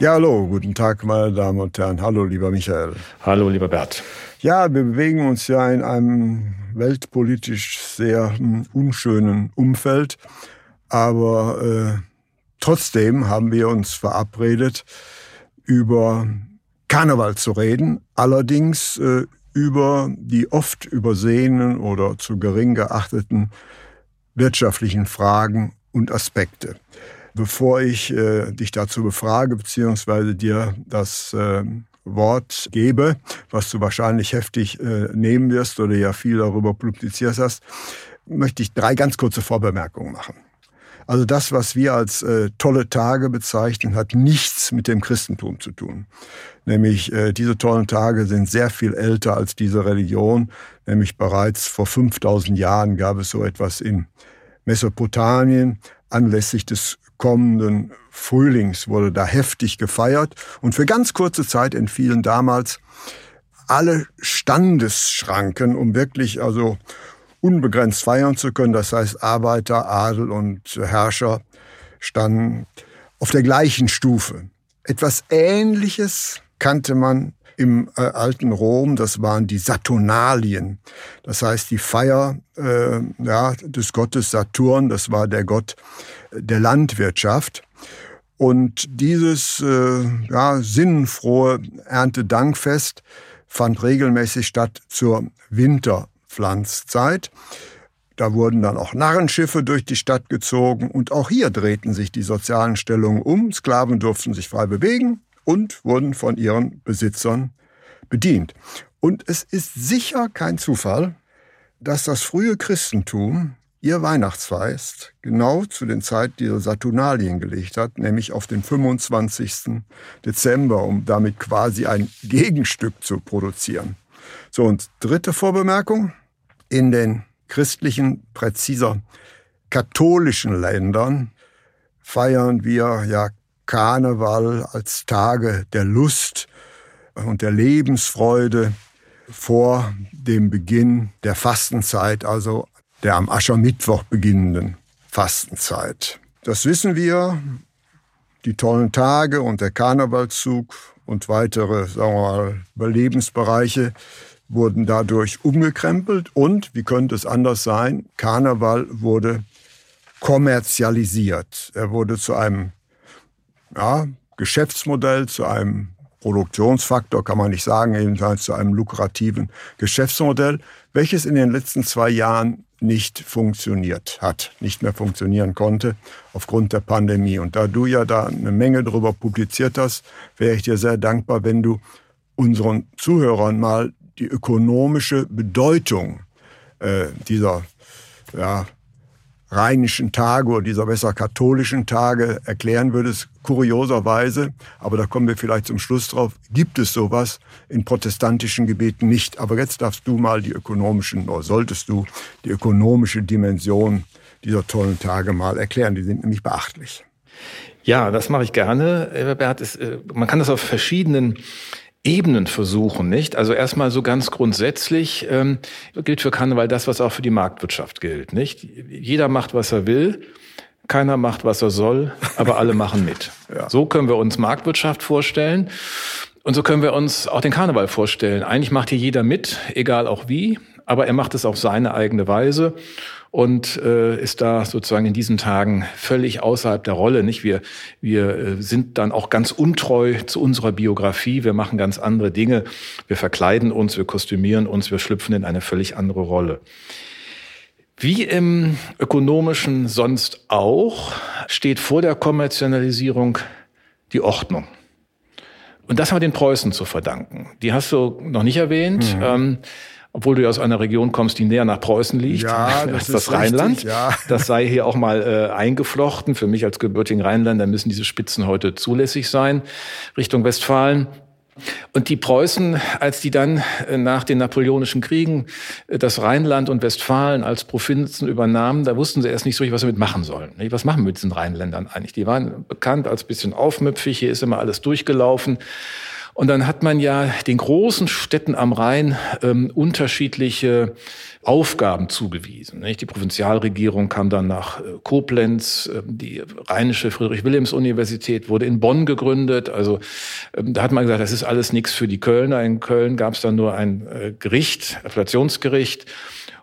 Ja, hallo, guten Tag, meine Damen und Herren. Hallo, lieber Michael. Hallo, lieber Bert. Ja, wir bewegen uns ja in einem weltpolitisch sehr hm, unschönen Umfeld, aber äh, trotzdem haben wir uns verabredet, über Karneval zu reden, allerdings äh, über die oft übersehenen oder zu gering geachteten wirtschaftlichen Fragen und Aspekte. Bevor ich äh, dich dazu befrage, beziehungsweise dir das äh, Wort gebe, was du wahrscheinlich heftig äh, nehmen wirst oder ja viel darüber publiziert hast, möchte ich drei ganz kurze Vorbemerkungen machen. Also das, was wir als äh, tolle Tage bezeichnen, hat nichts mit dem Christentum zu tun. Nämlich äh, diese tollen Tage sind sehr viel älter als diese Religion. Nämlich bereits vor 5000 Jahren gab es so etwas in Mesopotamien anlässlich des kommenden Frühlings wurde da heftig gefeiert und für ganz kurze Zeit entfielen damals alle Standesschranken, um wirklich also unbegrenzt feiern zu können. Das heißt, Arbeiter, Adel und Herrscher standen auf der gleichen Stufe. Etwas Ähnliches kannte man im äh, alten Rom, das waren die Saturnalien. Das heißt, die Feier äh, ja, des Gottes Saturn, das war der Gott der Landwirtschaft. Und dieses äh, ja, sinnenfrohe Erntedankfest fand regelmäßig statt zur Winterpflanzzeit. Da wurden dann auch Narrenschiffe durch die Stadt gezogen und auch hier drehten sich die sozialen Stellungen um. Sklaven durften sich frei bewegen und wurden von ihren Besitzern bedient. Und es ist sicher kein Zufall, dass das frühe Christentum ihr Weihnachtsfest genau zu den Zeiten dieser Saturnalien gelegt hat, nämlich auf den 25. Dezember, um damit quasi ein Gegenstück zu produzieren. So, und dritte Vorbemerkung. In den christlichen, präziser katholischen Ländern feiern wir ja Karneval als Tage der Lust und der Lebensfreude vor dem Beginn der Fastenzeit, also der am Aschermittwoch beginnenden Fastenzeit. Das wissen wir. Die tollen Tage und der Karnevalszug und weitere, sagen wir mal, Überlebensbereiche wurden dadurch umgekrempelt und, wie könnte es anders sein, Karneval wurde kommerzialisiert. Er wurde zu einem ja, Geschäftsmodell, zu einem Produktionsfaktor, kann man nicht sagen, jedenfalls zu einem lukrativen Geschäftsmodell, welches in den letzten zwei Jahren nicht funktioniert hat, nicht mehr funktionieren konnte aufgrund der Pandemie. Und da du ja da eine Menge darüber publiziert hast, wäre ich dir sehr dankbar, wenn du unseren Zuhörern mal die ökonomische Bedeutung äh, dieser ja, rheinischen Tage oder dieser besser katholischen Tage erklären würdest, kurioserweise, aber da kommen wir vielleicht zum Schluss drauf, gibt es sowas in protestantischen Gebieten nicht. Aber jetzt darfst du mal die ökonomischen, oder solltest du die ökonomische Dimension dieser tollen Tage mal erklären. Die sind nämlich beachtlich. Ja, das mache ich gerne, Bert. Äh, man kann das auf verschiedenen Ebenen versuchen, nicht? Also erstmal so ganz grundsätzlich ähm, gilt für Karneval das, was auch für die Marktwirtschaft gilt, nicht? Jeder macht, was er will, keiner macht, was er soll, aber alle machen mit. Ja. So können wir uns Marktwirtschaft vorstellen. Und so können wir uns auch den Karneval vorstellen. Eigentlich macht hier jeder mit, egal auch wie, aber er macht es auf seine eigene Weise und äh, ist da sozusagen in diesen Tagen völlig außerhalb der Rolle. Nicht wir wir äh, sind dann auch ganz untreu zu unserer Biografie. Wir machen ganz andere Dinge. Wir verkleiden uns, wir kostümieren uns, wir schlüpfen in eine völlig andere Rolle. Wie im ökonomischen sonst auch steht vor der Kommerzialisierung die Ordnung. Und das haben wir den Preußen zu verdanken. Die hast du noch nicht erwähnt. Mhm. Ähm, obwohl du ja aus einer Region kommst, die näher nach Preußen liegt, ja, das, ist das Rheinland. Richtig, ja. Das sei hier auch mal äh, eingeflochten. Für mich als gebürtigen Rheinländer müssen diese Spitzen heute zulässig sein, Richtung Westfalen. Und die Preußen, als die dann äh, nach den napoleonischen Kriegen äh, das Rheinland und Westfalen als Provinzen übernahmen, da wussten sie erst nicht so richtig, was sie damit machen sollen. Was machen wir mit diesen Rheinländern eigentlich? Die waren bekannt als bisschen aufmüpfig, hier ist immer alles durchgelaufen. Und dann hat man ja den großen Städten am Rhein ähm, unterschiedliche Aufgaben zugewiesen. Nicht? Die Provinzialregierung kam dann nach äh, Koblenz, äh, die Rheinische Friedrich-Wilhelms-Universität wurde in Bonn gegründet. Also ähm, da hat man gesagt, das ist alles nichts für die Kölner. In Köln gab es dann nur ein äh, Gericht, Appellationsgericht.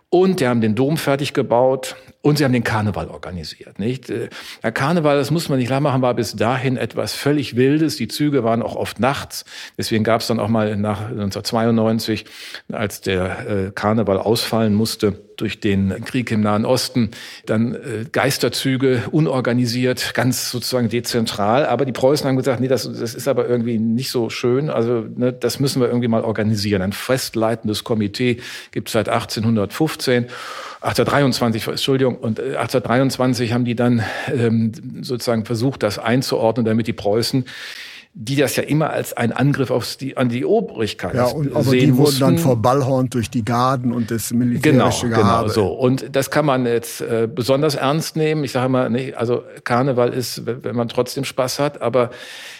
Und die haben den Dom fertig gebaut und sie haben den Karneval organisiert. Nicht? Der Karneval, das muss man nicht lang machen, war bis dahin etwas völlig Wildes. Die Züge waren auch oft nachts. Deswegen gab es dann auch mal nach 1992, als der Karneval ausfallen musste, durch den Krieg im Nahen Osten, dann äh, Geisterzüge unorganisiert, ganz sozusagen dezentral. Aber die Preußen haben gesagt, nee, das, das ist aber irgendwie nicht so schön. Also ne, das müssen wir irgendwie mal organisieren. Ein festleitendes Komitee gibt es seit 1815. 1823, Entschuldigung, und 1823 äh, haben die dann ähm, sozusagen versucht, das einzuordnen, damit die Preußen die das ja immer als ein Angriff auf die, an die Obrigkeit ja, und, aber sehen die mussten. wurden dann verballhornt durch die Garden und das militärische genau, Gehabe. Genau, so. Und das kann man jetzt äh, besonders ernst nehmen. Ich sage mal, nee, also Karneval ist, wenn man trotzdem Spaß hat, aber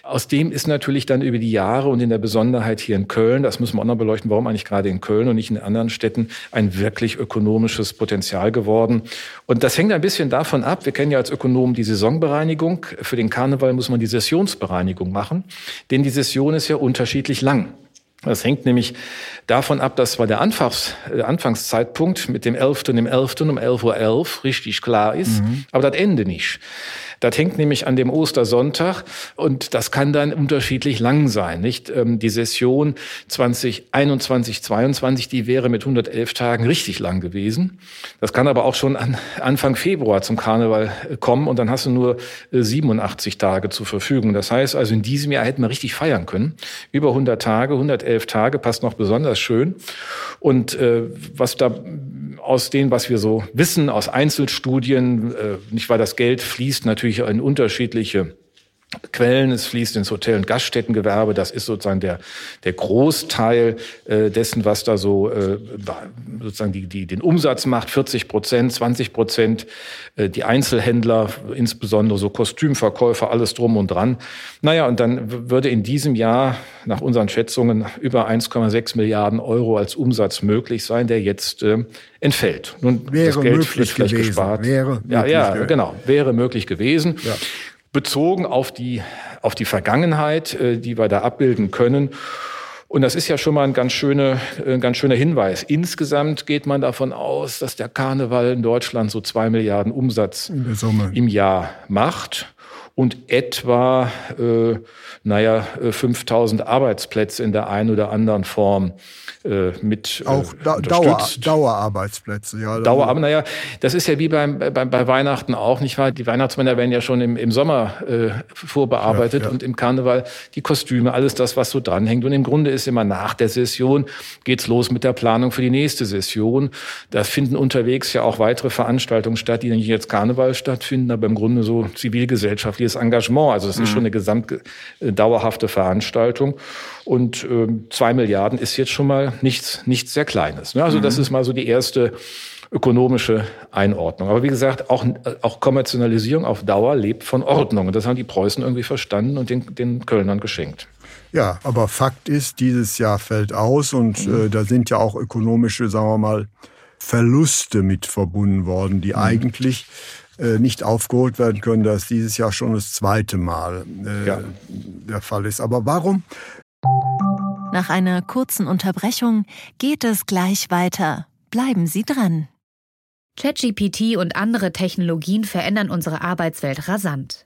aus dem ist natürlich dann über die Jahre und in der Besonderheit hier in Köln, das müssen wir auch noch beleuchten, warum eigentlich gerade in Köln und nicht in anderen Städten, ein wirklich ökonomisches Potenzial geworden. Und das hängt ein bisschen davon ab, wir kennen ja als Ökonomen die Saisonbereinigung. Für den Karneval muss man die Sessionsbereinigung machen, denn die Session ist ja unterschiedlich lang. Das hängt nämlich davon ab, dass zwar der Anfangs, äh, Anfangszeitpunkt mit dem 11. und dem 11. um 11.11 Uhr .11 richtig klar ist, mhm. aber das Ende nicht. Das hängt nämlich an dem Ostersonntag und das kann dann unterschiedlich lang sein. Nicht ähm, die Session 2021, 22, die wäre mit 111 Tagen richtig lang gewesen. Das kann aber auch schon an Anfang Februar zum Karneval äh, kommen und dann hast du nur 87 äh, Tage zur Verfügung. Das heißt also in diesem Jahr hätten wir richtig feiern können. Über 100 Tage, 111 Tage passt noch besonders schön. Und äh, was da aus dem, was wir so wissen, aus Einzelstudien, äh, nicht weil das Geld fließt natürlich in unterschiedliche Quellen, es fließt ins Hotel- und Gaststättengewerbe. Das ist sozusagen der, der Großteil äh, dessen, was da so äh, sozusagen die, die, den Umsatz macht. 40 Prozent, 20 Prozent, äh, die Einzelhändler, insbesondere so Kostümverkäufer, alles drum und dran. Naja, und dann würde in diesem Jahr nach unseren Schätzungen über 1,6 Milliarden Euro als Umsatz möglich sein, der jetzt äh, entfällt. Nun, wäre das Geld möglich gewesen. Gespart. Wäre ja, ja, gewesen. genau, wäre möglich gewesen. Ja bezogen auf die, auf die Vergangenheit, äh, die wir da abbilden können. Und das ist ja schon mal ein ganz, schöne, ein ganz schöner Hinweis. Insgesamt geht man davon aus, dass der Karneval in Deutschland so zwei Milliarden Umsatz im Jahr macht und etwa, äh, naja, 5000 äh, Arbeitsplätze in der einen oder anderen Form äh, mit äh, auch da, Dauer, Dauerarbeitsplätze ja Dauerarbeit naja das ist ja wie beim, beim bei Weihnachten auch nicht wahr? Die Weihnachtsmänner werden ja schon im, im Sommer äh, vorbearbeitet ja, ja. und im Karneval die Kostüme alles das was so dranhängt. Und im Grunde ist immer nach der Session geht's los mit der Planung für die nächste Session. Da finden unterwegs ja auch weitere Veranstaltungen statt die nicht jetzt Karneval stattfinden aber im Grunde so zivilgesellschaftliches Engagement also das mhm. ist schon eine gesamt äh, dauerhafte Veranstaltung und äh, zwei Milliarden ist jetzt schon mal nichts, nichts sehr Kleines. Ne? Also mhm. das ist mal so die erste ökonomische Einordnung. Aber wie gesagt, auch, auch Kommerzialisierung auf Dauer lebt von Ordnung. Und das haben die Preußen irgendwie verstanden und den, den Kölnern geschenkt. Ja, aber Fakt ist, dieses Jahr fällt aus und mhm. äh, da sind ja auch ökonomische, sagen wir mal, Verluste mit verbunden worden, die mhm. eigentlich äh, nicht aufgeholt werden können. Das ist dieses Jahr schon das zweite Mal äh, ja. der Fall ist. Aber warum nach einer kurzen Unterbrechung geht es gleich weiter. Bleiben Sie dran. ChatGPT und andere Technologien verändern unsere Arbeitswelt rasant.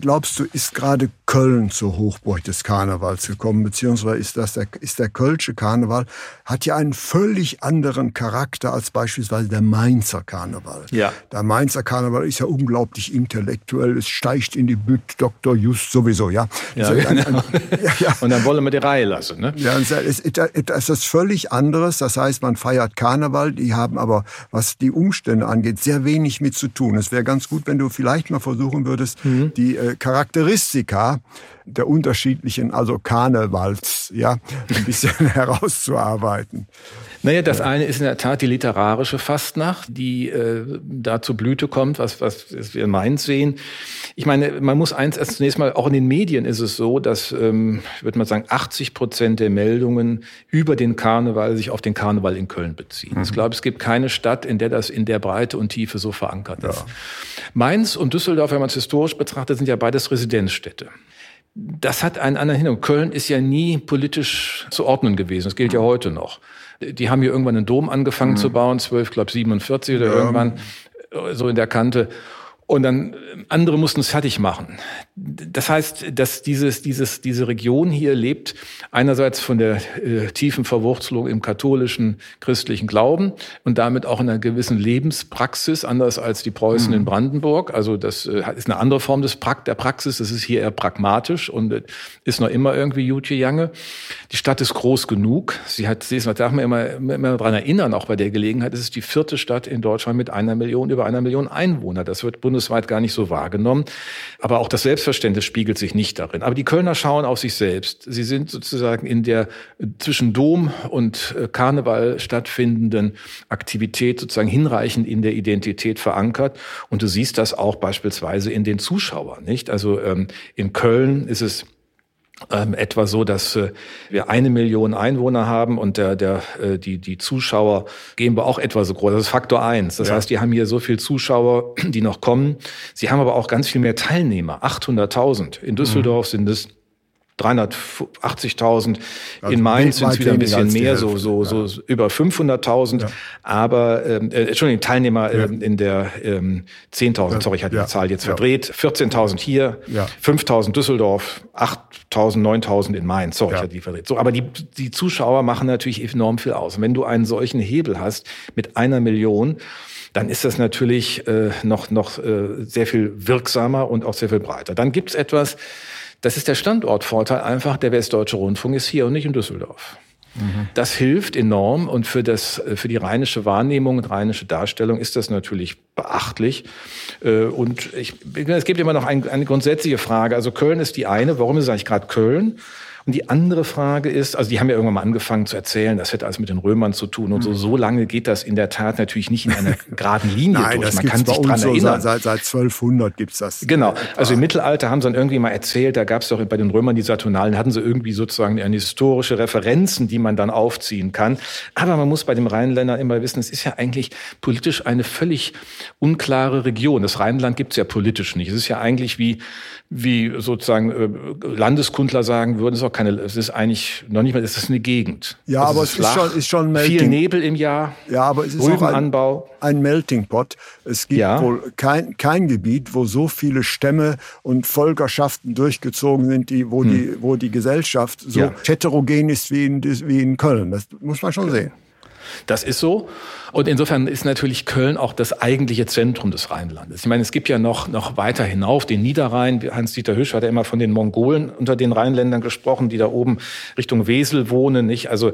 Glaubst du, ist gerade Köln zur Hochburg des Karnevals gekommen, beziehungsweise ist das der, ist der Kölsche Karneval, hat ja einen völlig anderen Charakter als beispielsweise der Mainzer Karneval. Ja. Der Mainzer Karneval ist ja unglaublich intellektuell, es steigt in die Bütt, Dr. Just sowieso, ja. Ja, ein, ein, genau. ja, ja. Und dann wollen wir die Reihe lassen, ne? Ja, es ist etwas völlig anderes. Das heißt, man feiert Karneval, die haben aber, was die Umstände angeht, sehr wenig mit zu tun. Es wäre ganz gut, wenn du vielleicht mal versuchen würdest, Mhm. die äh, Charakteristika der unterschiedlichen, also Karnevals, ja, ein bisschen herauszuarbeiten. Naja, das eine ist in der Tat die literarische Fastnacht, die äh, da zur Blüte kommt, was, was wir in Mainz sehen. Ich meine, man muss eins erst zunächst mal, auch in den Medien ist es so, dass, ähm, ich würde mal sagen, 80 Prozent der Meldungen über den Karneval sich auf den Karneval in Köln beziehen. Ich glaube, es gibt keine Stadt, in der das in der Breite und Tiefe so verankert ist. Mainz und Düsseldorf, wenn man es historisch betrachtet, sind ja beides Residenzstädte. Das hat einen anderen Hintergrund. Köln ist ja nie politisch zu ordnen gewesen. Das gilt ja heute noch. Die haben hier irgendwann einen Dom angefangen zu bauen, 12, glaube 47 oder irgendwann äh, so in der Kante. Und dann äh, andere mussten es fertig machen. Das heißt, dass dieses, dieses, diese Region hier lebt einerseits von der äh, tiefen Verwurzelung im katholischen christlichen Glauben und damit auch in einer gewissen Lebenspraxis, anders als die Preußen in Brandenburg. Also das äh, ist eine andere Form des Prakt der Praxis. Das ist hier eher pragmatisch und äh, ist noch immer irgendwie Jutje Jange. Die Stadt ist groß genug. Sie hat, sie ist, da darf man immer, immer daran erinnern, auch bei der Gelegenheit, es ist die vierte Stadt in Deutschland mit einer Million, über einer Million Einwohner. Das wird bundesweit gar nicht so wahrgenommen. Aber auch das Selbstverständnis spiegelt sich nicht darin. Aber die Kölner schauen auf sich selbst. Sie sind sozusagen in der zwischen Dom und äh, Karneval stattfindenden Aktivität sozusagen hinreichend in der Identität verankert. Und du siehst das auch beispielsweise in den Zuschauern, nicht? Also ähm, in Köln ist es ähm, etwa so, dass äh, wir eine Million Einwohner haben und der, der, äh, die, die Zuschauer gehen wir auch etwa so groß. Das ist Faktor eins. Das Ja. heißt, die haben hier so viel Zuschauer, die noch kommen. Sie haben aber auch ganz viel mehr Teilnehmer. 800.000. In Düsseldorf Mhm. sind es 380.000. Also In Mainz sind es wieder ein bisschen mehr, so, Hälfte, so, ja. so über 500.000. Ja. Aber, ähm, äh, Entschuldigung, Teilnehmer ähm, in der ähm, 10.000. Sorry, ich hatte Ja. die Zahl jetzt Ja. verdreht. 14.000 hier, Ja. 5.000 Düsseldorf, 8.000, 9.000 in Mainz. Sorry, Ja. ich hatte die verdreht. So, aber die, die Zuschauer machen natürlich enorm viel aus. Und wenn du einen solchen Hebel hast mit einer Million, dann ist das natürlich äh, noch, noch äh, sehr viel wirksamer und auch sehr viel breiter. Dann gibt es etwas, das ist der Standortvorteil einfach, der Westdeutsche Rundfunk ist hier und nicht in Düsseldorf. Das hilft enorm und für, das, äh, für die rheinische Wahrnehmung und rheinische Darstellung ist das natürlich beachtlich. Äh, Und ich, es gibt immer noch ein, eine grundsätzliche Frage. Also Köln ist die eine. Warum ist eigentlich gerade Köln? Und die andere Frage ist, also die haben ja irgendwann mal angefangen zu erzählen, das hätte alles mit den Römern zu tun und so. So lange geht das in der Tat natürlich nicht in einer geraden Linie Nein, durch. das Man kann sich dran so erinnern. seit, seit, seit 1200 gibt's das. Genau. Also im Mittelalter haben sie dann irgendwie mal erzählt, da gab es doch bei den Römern die Saturnalen, hatten sie irgendwie sozusagen eine historische Referenzen, die man dann aufziehen kann. Aber man muss bei dem Rheinländern immer wissen, es ist ja eigentlich politisch eine völlig unklare Region. Das Rheinland gibt es ja politisch nicht. Es ist ja eigentlich wie, wie sozusagen äh, Landeskundler sagen würden, es ist auch keine, es ist eigentlich noch nicht mal, es ist eine Gegend. Ja, Also aber es ist flach, schon- ist schon Viel Melting- Nebel im Jahr. Ja, aber es ist auch ein, ein Melting Pot. Es gibt Ja. wohl kein, kein Gebiet, wo so viele Stämme und Völkerschaften durchgezogen sind, die, wo, die, wo die Gesellschaft so Hm. Ja. heterogen ist wie in, wie in Köln. Das muss man schon sehen. Das ist so. Und insofern ist natürlich Köln auch das eigentliche Zentrum des Rheinlandes. Ich meine, es gibt ja noch, noch weiter hinauf den Niederrhein. Hans-Dieter Hüsch hat ja immer von den Mongolen unter den Rheinländern gesprochen, die da oben Richtung Wesel wohnen, nicht? Also,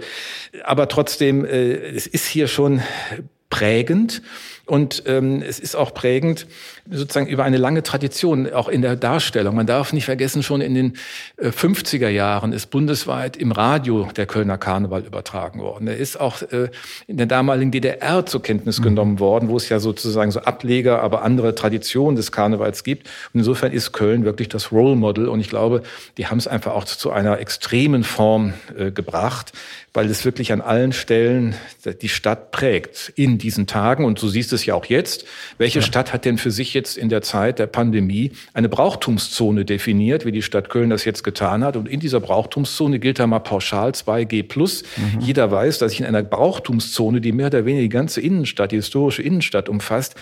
aber trotzdem, äh, es ist hier schon prägend. Und ähm, es ist auch prägend sozusagen über eine lange Tradition, auch in der Darstellung. Man darf nicht vergessen, schon in den äh, 50er Jahren ist bundesweit im Radio der Kölner Karneval übertragen worden. Er ist auch äh, in der damaligen DDR zur Kenntnis genommen worden, wo es ja sozusagen so Ableger, aber andere Traditionen des Karnevals gibt. Und insofern ist Köln wirklich das Role Model. Und ich glaube, die haben es einfach auch zu einer extremen Form äh, gebracht, weil es wirklich an allen Stellen die Stadt prägt in diesen Tagen. Und du siehst es ja auch jetzt. Welche Stadt hat denn für sich jetzt in der Zeit der Pandemie eine Brauchtumszone definiert, wie die Stadt Köln das jetzt getan hat? Und in dieser Brauchtumszone gilt da mal pauschal 2G+. Jeder weiß, dass ich in einer Brauchtumszone, die mehr oder weniger die ganze Innenstadt, die historische Innenstadt umfasst,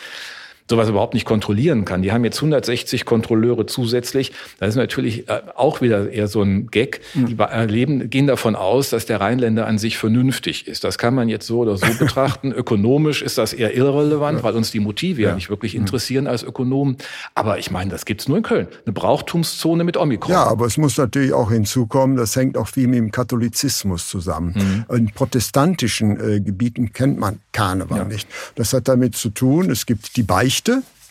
sowas überhaupt nicht kontrollieren kann. Die haben jetzt 160 Kontrolleure zusätzlich. Das ist natürlich äh, auch wieder eher so ein Gag. Mhm. Die erleben, gehen davon aus, dass der Rheinländer an sich vernünftig ist. Das kann man jetzt so oder so betrachten. Ökonomisch ist das eher irrelevant, ja. weil uns die Motive ja, ja nicht wirklich mhm. interessieren als Ökonomen. Aber ich meine, das gibt's nur in Köln. Eine Brauchtumszone mit Omikron. Ja, aber es muss natürlich auch hinzukommen, das hängt auch viel mit dem Katholizismus zusammen. Mhm. In protestantischen äh, Gebieten kennt man Karneval ja. nicht. Das hat damit zu tun, es gibt die Beichte,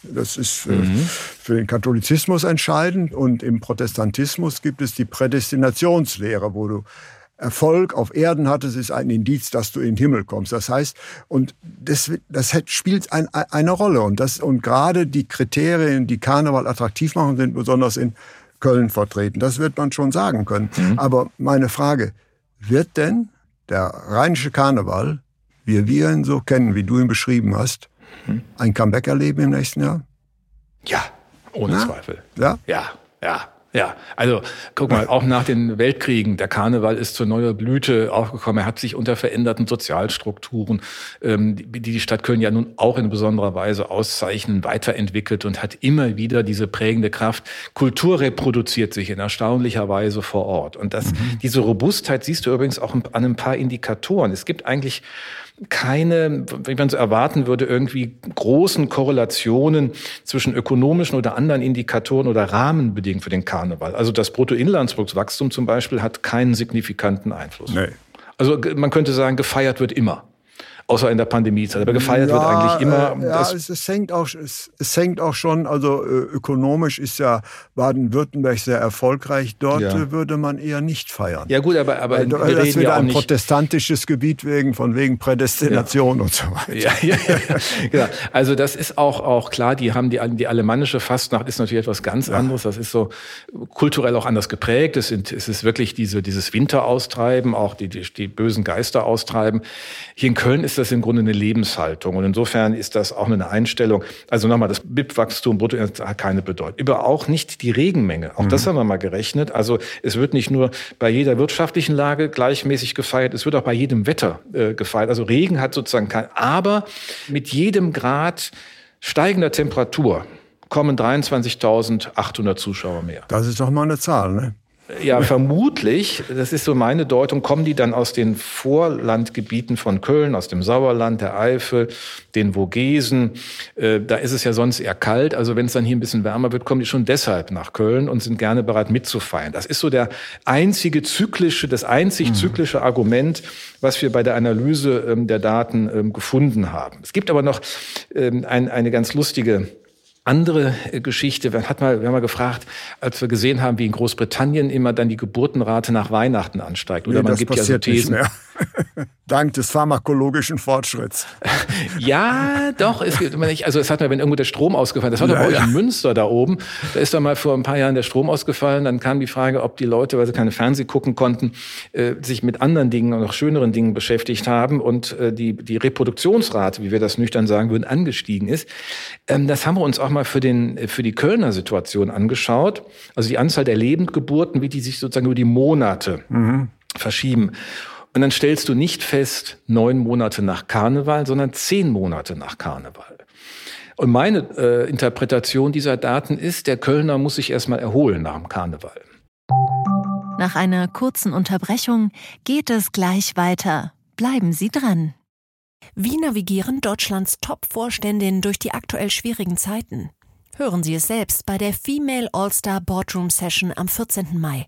das ist äh, mhm. für den Katholizismus entscheidend. Und im Protestantismus gibt es die Prädestinationslehre, wo du Erfolg auf Erden hattest, ist ein Indiz, dass du in den Himmel kommst. Das heißt, und das, das spielt ein, eine Rolle. Und, das, und gerade die Kriterien, die Karneval attraktiv machen, sind besonders in Köln vertreten. Das wird man schon sagen können. Mhm. Aber meine Frage, wird denn der rheinische Karneval, wie wir ihn so kennen, wie du ihn beschrieben hast. Ein Comeback erleben im nächsten Jahr? Ja, ohne Na? Zweifel. Ja? Ja, ja. Ja, also guck mal, auch nach den Weltkriegen, der Karneval ist zur neuer Blüte aufgekommen. Er hat sich unter veränderten Sozialstrukturen, ähm, die die Stadt Köln ja nun auch in besonderer Weise auszeichnen, weiterentwickelt und hat immer wieder diese prägende Kraft. Kultur reproduziert sich in erstaunlicher Weise vor Ort. Und das, mhm. diese Robustheit siehst du übrigens auch an ein paar Indikatoren. Es gibt eigentlich keine, wie man so erwarten würde, irgendwie großen Korrelationen zwischen ökonomischen oder anderen Indikatoren oder Rahmenbedingungen für den Karneval. Also das Bruttoinlandsproduktwachstum zum Beispiel hat keinen signifikanten Einfluss. Nee. Also man könnte sagen, gefeiert wird immer außer in der Pandemiezeit. Aber gefeiert ja, wird eigentlich immer. Äh, ja, es, es, hängt auch, es, es, hängt auch schon, also äh, ökonomisch ist ja Baden-Württemberg sehr erfolgreich. Dort ja. Äh, würde man eher nicht feiern. Ja gut, aber, aber Weil, wir das wird ja ein protestantisches Gebiet wegen, von wegen Prädestination ja. und so weiter. Ja, ja, ja, genau. Also das ist auch, auch klar, die haben die, die alemannische Fastnacht ist natürlich etwas ganz anderes. Das ist so kulturell auch anders geprägt. Es, sind, es ist wirklich diese, dieses Winteraustreiben, auch die, die, die bösen Geister austreiben. Hier in Köln ist das im Grunde eine Lebenshaltung. Und insofern ist das auch eine Einstellung. Also nochmal, das BIP-Wachstum brutto hat keine Bedeutung. Über auch nicht die Regenmenge. Auch mhm. das haben wir mal gerechnet. Also es wird nicht nur bei jeder wirtschaftlichen Lage gleichmäßig gefeiert, es wird auch bei jedem Wetter äh, gefeiert. Also Regen hat sozusagen kein, aber mit jedem Grad steigender Temperatur kommen 23.800 Zuschauer mehr. Das ist doch mal eine Zahl, ne? Ja, vermutlich, das ist so meine Deutung, kommen die dann aus den Vorlandgebieten von Köln, aus dem Sauerland, der Eifel, den Vogesen. Äh, da ist es ja sonst eher kalt. Also wenn es dann hier ein bisschen wärmer wird, kommen die schon deshalb nach Köln und sind gerne bereit mitzufeiern. Das ist so der einzige zyklische, das einzig mhm. zyklische Argument, was wir bei der Analyse ähm, der Daten ähm, gefunden haben. Es gibt aber noch ähm, eine ganz lustige andere äh, Geschichte, wir, hat mal, wir haben mal gefragt, als wir gesehen haben, wie in Großbritannien immer dann die Geburtenrate nach Weihnachten ansteigt. Oder nee, man gibt ja so Thesen. Dank des pharmakologischen Fortschritts. ja, doch, es gibt immer nicht. Also es hat mal, wenn irgendwo der Strom ausgefallen, das war ja, doch bei ja. in Münster da oben, da ist doch mal vor ein paar Jahren der Strom ausgefallen, dann kam die Frage, ob die Leute, weil sie keine Fernseh gucken konnten, äh, sich mit anderen Dingen und noch schöneren Dingen beschäftigt haben und äh, die, die Reproduktionsrate, wie wir das nüchtern sagen würden, angestiegen ist. Ähm, das haben wir uns auch mal für, den, für die Kölner Situation angeschaut. Also die Anzahl der Lebendgeburten, wie die sich sozusagen über die Monate mhm. verschieben. Und dann stellst du nicht fest, neun Monate nach Karneval, sondern zehn Monate nach Karneval. Und meine äh, Interpretation dieser Daten ist, der Kölner muss sich erstmal erholen nach dem Karneval. Nach einer kurzen Unterbrechung geht es gleich weiter. Bleiben Sie dran. Wie navigieren Deutschlands Top-Vorständinnen durch die aktuell schwierigen Zeiten? Hören Sie es selbst bei der Female All-Star Boardroom Session am 14. Mai.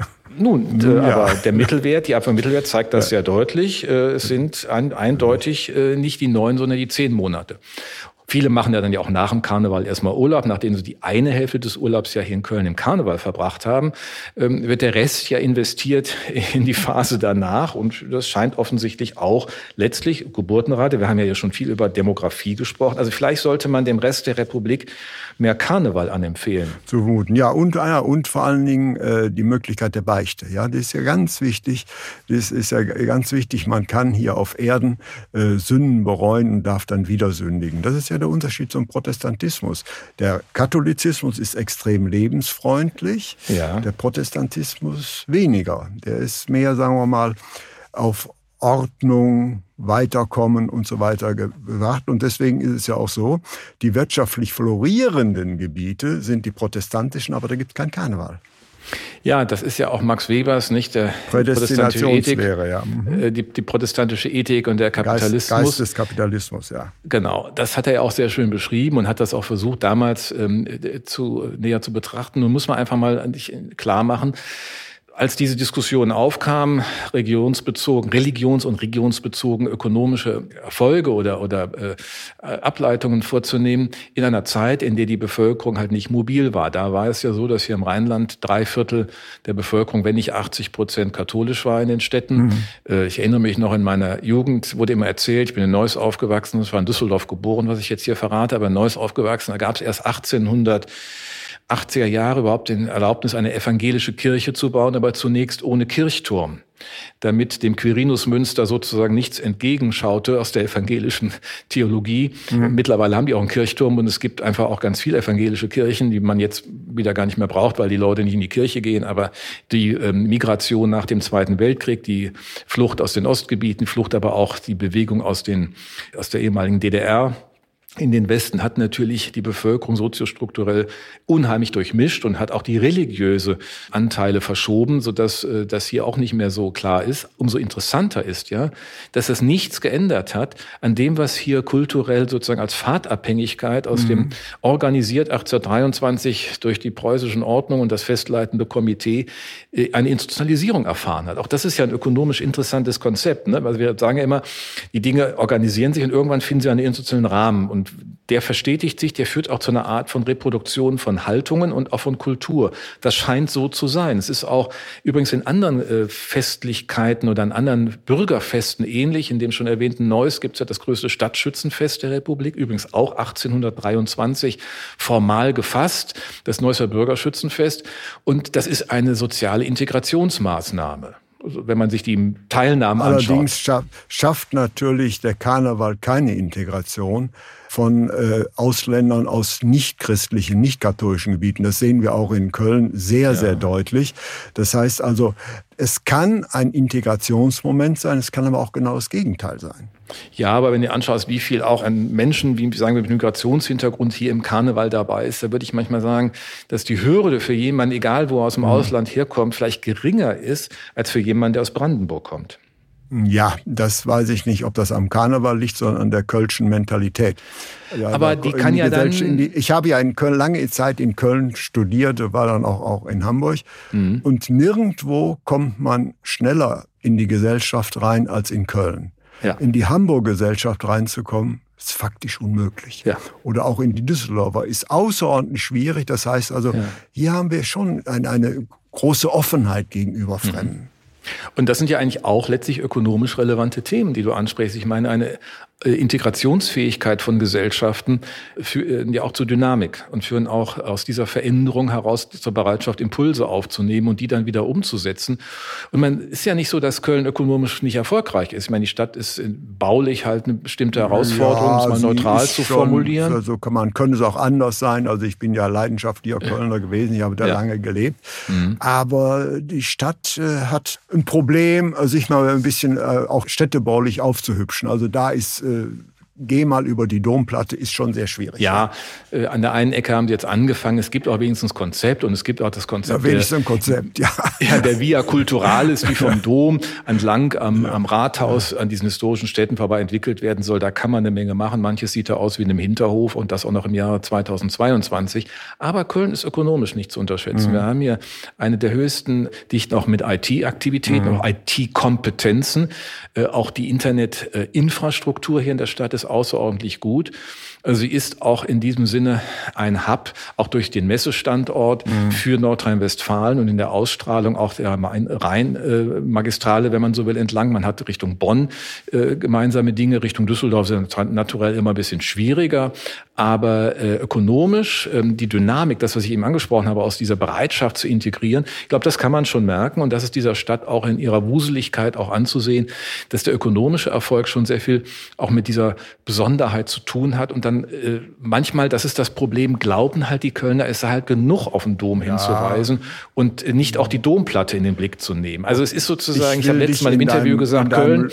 Nun, ja. aber der Mittelwert, die Abwehrmittelwert zeigt das ja. sehr deutlich. Äh, es sind ein, eindeutig äh, nicht die neun, sondern die zehn Monate. Viele machen ja dann ja auch nach dem Karneval erstmal Urlaub, nachdem sie die eine Hälfte des Urlaubs ja hier in Köln im Karneval verbracht haben, ähm, wird der Rest ja investiert in die Phase danach. Und das scheint offensichtlich auch letztlich Geburtenrate. Wir haben ja schon viel über Demografie gesprochen. Also vielleicht sollte man dem Rest der Republik mehr Karneval anempfehlen. Zu vermuten. Ja, und, ja, und vor allen Dingen äh, die Möglichkeit der Beichte. Ja, das ist ja ganz wichtig. Das ist ja ganz wichtig. Man kann hier auf Erden äh, Sünden bereuen und darf dann wieder sündigen. Das ist ja der Unterschied zum Protestantismus. Der Katholizismus ist extrem lebensfreundlich, ja. der Protestantismus weniger. Der ist mehr, sagen wir mal, auf Ordnung, Weiterkommen und so weiter gebracht. Und deswegen ist es ja auch so, die wirtschaftlich florierenden Gebiete sind die protestantischen, aber da gibt es keinen Karneval. Ja, das ist ja auch Max Webers, nicht der protestantische Ethik, ja. Mhm. Äh, die, die, protestantische Ethik und der Kapitalismus. Geist, Geist des Kapitalismus, ja. Genau, das hat er ja auch sehr schön beschrieben und hat das auch versucht damals ähm, zu näher zu betrachten. Nun muss man einfach mal klar machen, als diese Diskussion aufkam, regionsbezogen, religions- und regionsbezogen ökonomische Erfolge oder, oder äh, Ableitungen vorzunehmen, in einer Zeit, in der die Bevölkerung halt nicht mobil war. Da war es ja so, dass hier im Rheinland drei Viertel der Bevölkerung, wenn nicht 80 Prozent katholisch war in den Städten. Mhm. Äh, ich erinnere mich noch in meiner Jugend, wurde immer erzählt, ich bin in Neuss aufgewachsen, ich war in Düsseldorf geboren, was ich jetzt hier verrate, aber in Neuss aufgewachsen, da gab es erst 1800 80er Jahre überhaupt den Erlaubnis, eine evangelische Kirche zu bauen, aber zunächst ohne Kirchturm, damit dem Quirinusmünster sozusagen nichts entgegenschaute aus der evangelischen Theologie. Mhm. Mittlerweile haben die auch einen Kirchturm und es gibt einfach auch ganz viele evangelische Kirchen, die man jetzt wieder gar nicht mehr braucht, weil die Leute nicht in die Kirche gehen. Aber die ähm, Migration nach dem Zweiten Weltkrieg, die Flucht aus den Ostgebieten, Flucht aber auch die Bewegung aus den aus der ehemaligen DDR in den Westen hat natürlich die Bevölkerung soziostrukturell unheimlich durchmischt und hat auch die religiöse Anteile verschoben, so dass äh, das hier auch nicht mehr so klar ist. Umso interessanter ist ja, dass es nichts geändert hat an dem, was hier kulturell sozusagen als Fahrtabhängigkeit aus mhm. dem organisiert 1823 durch die preußischen Ordnung und das festleitende Komitee äh, eine Institutionalisierung erfahren hat. Auch das ist ja ein ökonomisch interessantes Konzept. Ne? Also wir sagen ja immer, die Dinge organisieren sich und irgendwann finden sie einen institutionellen Rahmen. Und und der verstetigt sich, der führt auch zu einer Art von Reproduktion von Haltungen und auch von Kultur. Das scheint so zu sein. Es ist auch übrigens in anderen äh, Festlichkeiten oder an anderen Bürgerfesten ähnlich. In dem schon erwähnten Neuss gibt es ja das größte Stadtschützenfest der Republik, übrigens auch 1823 formal gefasst, das Neusser Bürgerschützenfest. Und das ist eine soziale Integrationsmaßnahme. Also wenn man sich die Teilnahmen anschaut. Allerdings schafft natürlich der Karneval keine Integration von äh, Ausländern aus nicht-christlichen, nicht-katholischen Gebieten. Das sehen wir auch in Köln sehr, ja. sehr deutlich. Das heißt also, es kann ein Integrationsmoment sein, es kann aber auch genau das Gegenteil sein. Ja, aber wenn du anschaust, wie viel auch an Menschen, wie sagen wir, mit Migrationshintergrund hier im Karneval dabei ist, da würde ich manchmal sagen, dass die Hürde für jemanden, egal wo er aus dem mhm. Ausland herkommt, vielleicht geringer ist, als für jemanden, der aus Brandenburg kommt. Ja, das weiß ich nicht, ob das am Karneval liegt, sondern an der kölschen Mentalität. Ja, Aber die kann ja dann... Die, ich habe ja in Köln lange Zeit in Köln studiert, war dann auch, auch in Hamburg. Mhm. Und nirgendwo kommt man schneller in die Gesellschaft rein als in Köln. Ja. In die Hamburg-Gesellschaft reinzukommen, ist faktisch unmöglich. Ja. Oder auch in die Düsseldorfer ist außerordentlich schwierig. Das heißt also, hier haben wir schon eine, eine große Offenheit gegenüber mhm. Fremden. Mhm. Und das sind ja eigentlich auch letztlich ökonomisch relevante Themen, die du ansprichst. Ich meine, eine Integrationsfähigkeit von Gesellschaften führen ja auch zu Dynamik und führen auch aus dieser Veränderung heraus zur Bereitschaft, Impulse aufzunehmen und die dann wieder umzusetzen. Und man ist ja nicht so, dass Köln ökonomisch nicht erfolgreich ist. Ich meine, die Stadt ist baulich halt eine bestimmte Herausforderung, ja, um es mal neutral zu formulieren. Schon, so kann man, könnte es auch anders sein. Also ich bin ja leidenschaftlicher Kölner gewesen, ich habe da ja. lange gelebt. Mhm. Aber die Stadt äh, hat ein Problem, sich mal ein bisschen äh, auch städtebaulich aufzuhübschen. Also da ist äh, geh mal über die Domplatte, ist schon sehr schwierig. Ja, äh, an der einen Ecke haben sie jetzt angefangen. Es gibt auch wenigstens Konzept und es gibt auch das Konzept. Ja, wenigstens ein Konzept, ja. Ja, der Via Culturalis, wie vom Dom entlang am, ja. am Rathaus an diesen historischen Städten vorbei entwickelt werden soll. Da kann man eine Menge machen. Manches sieht da aus wie in einem Hinterhof und das auch noch im Jahre 2022. Aber Köln ist ökonomisch nicht zu unterschätzen. Mhm. Wir haben hier eine der höchsten, dicht auch mit IT-Aktivitäten, mhm. auch IT-Kompetenzen. Äh, auch die Internetinfrastruktur hier in der Stadt ist außerordentlich gut. Also sie ist auch in diesem Sinne ein Hub, auch durch den Messestandort mhm. für Nordrhein-Westfalen und in der Ausstrahlung auch der Rhein-Magistrale, wenn man so will, entlang. Man hat Richtung Bonn äh, gemeinsame Dinge, Richtung Düsseldorf sind naturell immer ein bisschen schwieriger. Aber äh, ökonomisch, ähm, die Dynamik, das, was ich eben angesprochen habe, aus dieser Bereitschaft zu integrieren, ich glaube, das kann man schon merken. Und das ist dieser Stadt auch in ihrer Wuseligkeit auch anzusehen, dass der ökonomische Erfolg schon sehr viel auch mit dieser Besonderheit zu tun hat. Und dann äh, manchmal, das ist das Problem, glauben halt die Kölner, es sei halt genug auf den Dom ja. hinzuweisen und nicht auch die Domplatte in den Blick zu nehmen. Also es ist sozusagen, ich, ich habe letztes Mal im Interview gesagt, Köln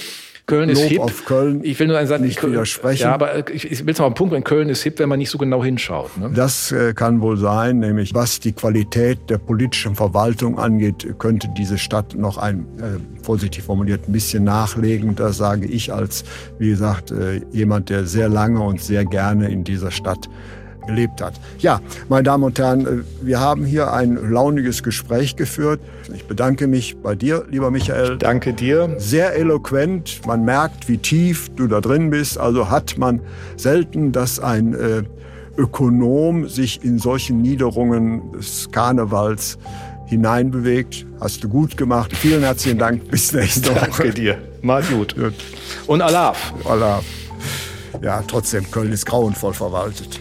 Köln ist Lob hip. Auf Köln ich will nur einen Satz nicht widersprechen. Ja, aber ich, ich will es mal Punkt bringen. Köln ist hip, wenn man nicht so genau hinschaut. Ne? Das äh, kann wohl sein, nämlich was die Qualität der politischen Verwaltung angeht, könnte diese Stadt noch ein, äh, vorsichtig formuliert, ein bisschen nachlegen. Das sage ich als, wie gesagt, äh, jemand, der sehr lange und sehr gerne in dieser Stadt gelebt hat. Ja, meine Damen und Herren, äh, wir haben hier ein launiges Gespräch geführt. Ich bedanke mich bei dir, lieber Michael. Danke dir. Sehr eloquent. Man merkt, wie tief du da drin bist. Also hat man selten, dass ein äh, Ökonom sich in solchen Niederungen des Karnevals hineinbewegt. Hast du gut gemacht. Vielen herzlichen Dank. Bis nächste Woche. Danke dir. Mal gut. Und Alaf. Alaf. Ja, trotzdem, Köln ist grauenvoll verwaltet.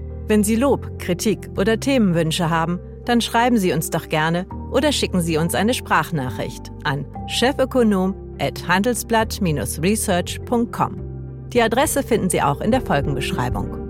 wenn Sie Lob, Kritik oder Themenwünsche haben, dann schreiben Sie uns doch gerne oder schicken Sie uns eine Sprachnachricht an chefökonom@handelsblatt-research.com. Die Adresse finden Sie auch in der Folgenbeschreibung.